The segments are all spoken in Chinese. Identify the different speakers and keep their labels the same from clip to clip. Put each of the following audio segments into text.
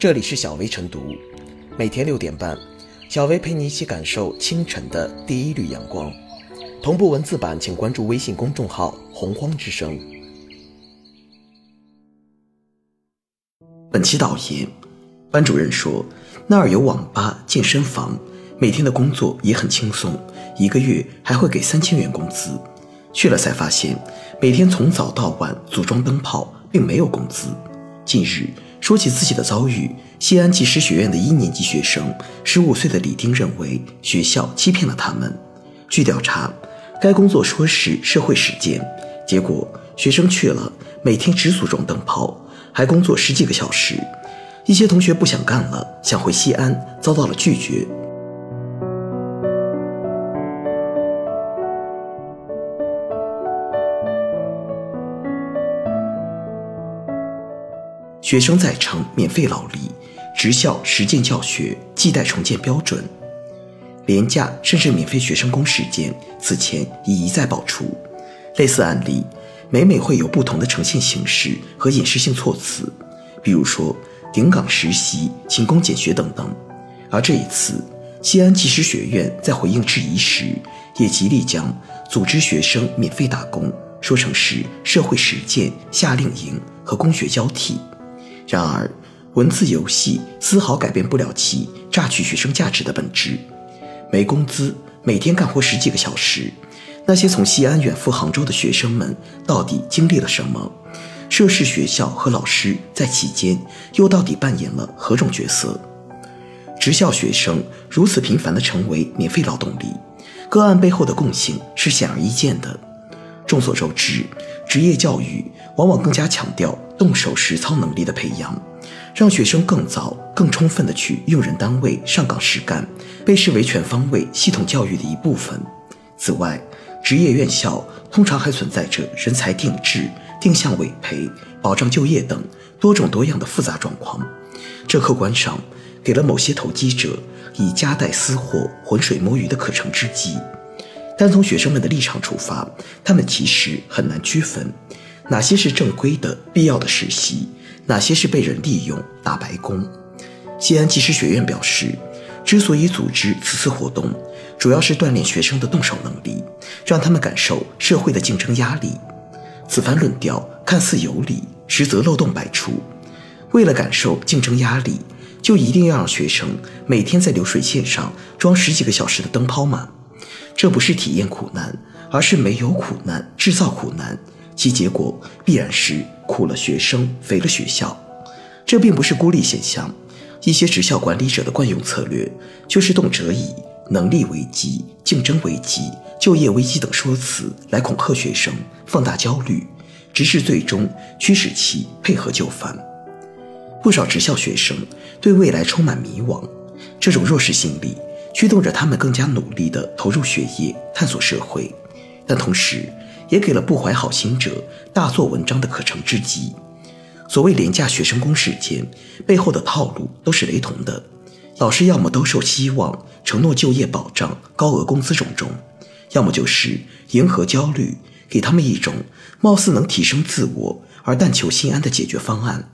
Speaker 1: 这里是小薇晨读，每天六点半，小薇陪你一起感受清晨的第一缕阳光。同步文字版，请关注微信公众号“洪荒之声”。本期导言，班主任说，那儿有网吧、健身房，每天的工作也很轻松，一个月还会给三千元工资。去了才发现，每天从早到晚组装灯泡，并没有工资。近日说起自己的遭遇，西安技师学院的一年级学生十五岁的李丁认为学校欺骗了他们。据调查，该工作说是社会实践，结果学生去了，每天只组装灯泡，还工作十几个小时。一些同学不想干了，想回西安，遭到了拒绝。学生在城免费劳力，职校实践教学系带重建标准。廉价甚至免费学生工事件，此前已一再爆出。类似案例每每会有不同的呈现形式和掩饰性措辞，比如说顶岗实习、勤工俭学等等。而这一次，西安技师学院在回应质疑时，也极力将组织学生免费打工说成是社会实践夏令营和工学交替。然而，文字游戏丝毫改变不了其榨取学生价值的本质。没工资，每天干活十几个小时，那些从西安远赴杭州的学生们到底经历了什么？涉事学校和老师在其间又到底扮演了何种角色？职校学生如此频繁地成为免费劳动力，个案背后的共性是显而易见的。众所周知，职业教育往往更加强调。动手实操能力的培养，让学生更早、更充分地去用人单位上岗实干，被视为全方位系统教育的一部分。此外，职业院校通常还存在着人才定制、定向委培、保障就业等多种多样的复杂状况，这客观上给了某些投机者以夹带私货、浑水摸鱼的可乘之机。但从学生们的立场出发，他们其实很难区分。哪些是正规的、必要的实习？哪些是被人利用打白工？西安技师学院表示，之所以组织此次活动，主要是锻炼学生的动手能力，让他们感受社会的竞争压力。此番论调看似有理，实则漏洞百出。为了感受竞争压力，就一定要让学生每天在流水线上装十几个小时的灯泡吗？这不是体验苦难，而是没有苦难制造苦难。其结果必然是苦了学生，肥了学校。这并不是孤立现象，一些职校管理者的惯用策略就是动辄以能力危机、竞争危机、就业危机等说辞来恐吓学生，放大焦虑，直至最终驱使其配合就范。不少职校学生对未来充满迷惘，这种弱势心理驱动着他们更加努力地投入学业、探索社会，但同时。也给了不怀好心者大做文章的可乘之机。所谓廉价学生工事件背后的套路都是雷同的，老师要么兜售希望，承诺就业保障、高额工资种种，要么就是迎合焦虑，给他们一种貌似能提升自我而但求心安的解决方案。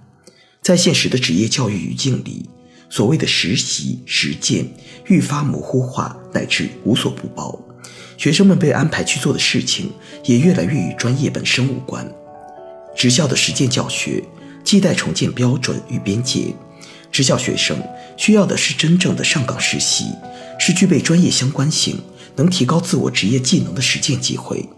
Speaker 1: 在现实的职业教育语境里，所谓的实习实践愈发模糊化，乃至无所不包。学生们被安排去做的事情也越来越与专业本身无关。职校的实践教学亟待重建标准与边界。职校学生需要的是真正的上岗实习，是具备专业相关性、能提高自我职业技能的实践机会。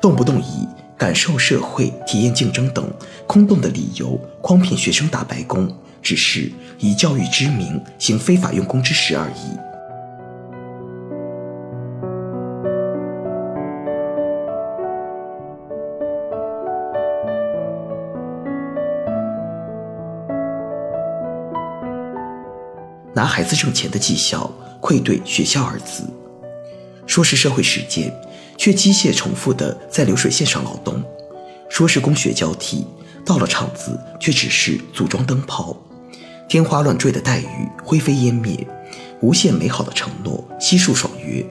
Speaker 1: 动不动以感受社会、体验竞争等空洞的理由诓骗学生打白工，只是以教育之名行非法用工之实而已。拿孩子挣钱的绩效愧对学校二字，说是社会实践，却机械重复的在流水线上劳动；说是工学交替，到了厂子却只是组装灯泡。天花乱坠的待遇灰飞烟灭，无限美好的承诺悉数爽约。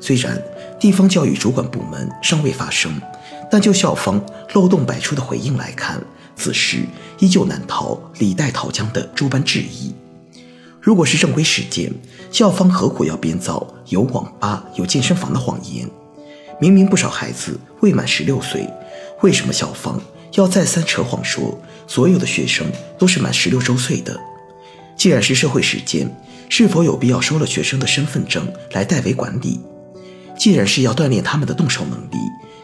Speaker 1: 虽然地方教育主管部门尚未发声，但就校方漏洞百出的回应来看，此时依旧难逃李代桃僵的诸般质疑。如果是正规实践，校方何苦要编造有网吧、有健身房的谎言？明明不少孩子未满十六岁，为什么校方要再三扯谎说所有的学生都是满十六周岁的？既然是社会实践，是否有必要收了学生的身份证来代为管理？既然是要锻炼他们的动手能力，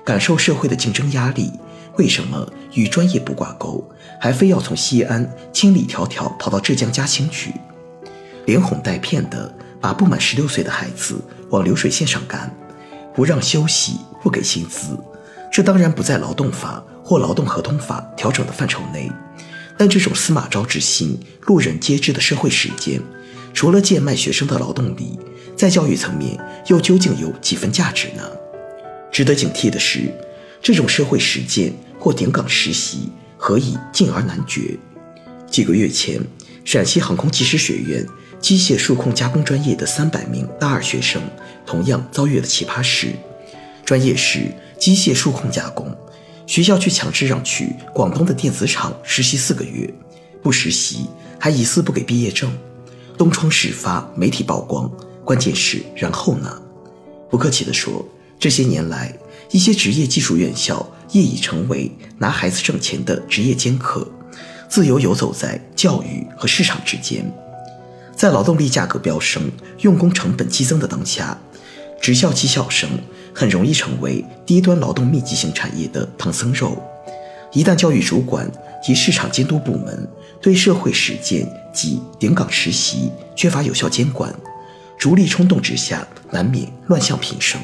Speaker 1: 感受社会的竞争压力，为什么与专业不挂钩，还非要从西安千里迢迢跑到浙江嘉兴去，连哄带骗的把不满十六岁的孩子往流水线上赶？不让休息，不给薪资，这当然不在劳动法或劳动合同法调整的范畴内。但这种司马昭之心，路人皆知的社会实践，除了贱卖学生的劳动力，在教育层面又究竟有几分价值呢？值得警惕的是，这种社会实践或顶岗实习，何以进而难绝？几个月前，陕西航空技师学院。机械数控加工专业的三百名大二学生，同样遭遇了奇葩事。专业是机械数控加工，学校却强制让去广东的电子厂实习四个月，不实习还疑似不给毕业证。东窗事发，媒体曝光，关键是然后呢？不客气地说，这些年来，一些职业技术院校业已成为拿孩子挣钱的职业尖客，自由游走在教育和市场之间。在劳动力价格飙升、用工成本激增的当下，职校技校生很容易成为低端劳动密集型产业的唐僧肉。一旦教育主管及市场监督部门对社会实践及顶岗实习缺乏有效监管，逐利冲动之下，难免乱象频生。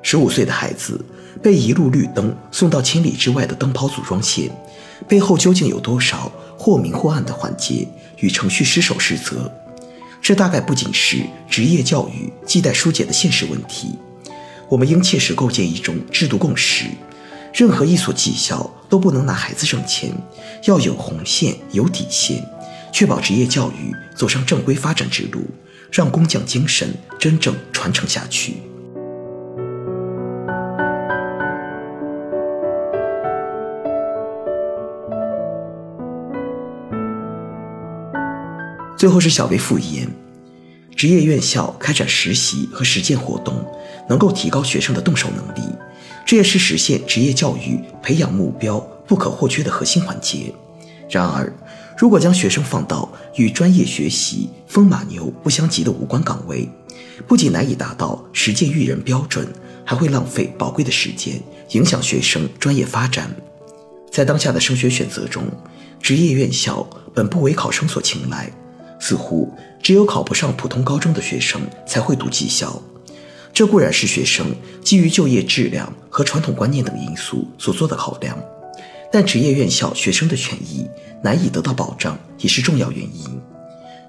Speaker 1: 十五岁的孩子被一路绿灯送到千里之外的灯泡组装线，背后究竟有多少或明或暗的环节？与程序失守失责，这大概不仅是职业教育亟待疏解的现实问题。我们应切实构建一种制度共识：任何一所技校都不能拿孩子挣钱，要有红线、有底线，确保职业教育走上正规发展之路，让工匠精神真正传承下去。最后是小微复言，职业院校开展实习和实践活动，能够提高学生的动手能力，这也是实现职业教育培养目标不可或缺的核心环节。然而，如果将学生放到与专业学习风马牛不相及的无关岗位，不仅难以达到实践育人标准，还会浪费宝贵的时间，影响学生专业发展。在当下的升学选择中，职业院校本不为考生所青睐。似乎只有考不上普通高中的学生才会读技校，这固然是学生基于就业质量和传统观念等因素所做的考量，但职业院校学生的权益难以得到保障也是重要原因。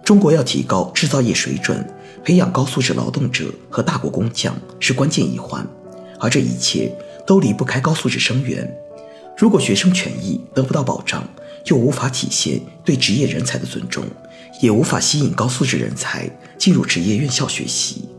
Speaker 1: 中国要提高制造业水准，培养高素质劳动者和大国工匠是关键一环，而这一切都离不开高素质生源。如果学生权益得不到保障，又无法体现对职业人才的尊重。也无法吸引高素质人才进入职业院校学习。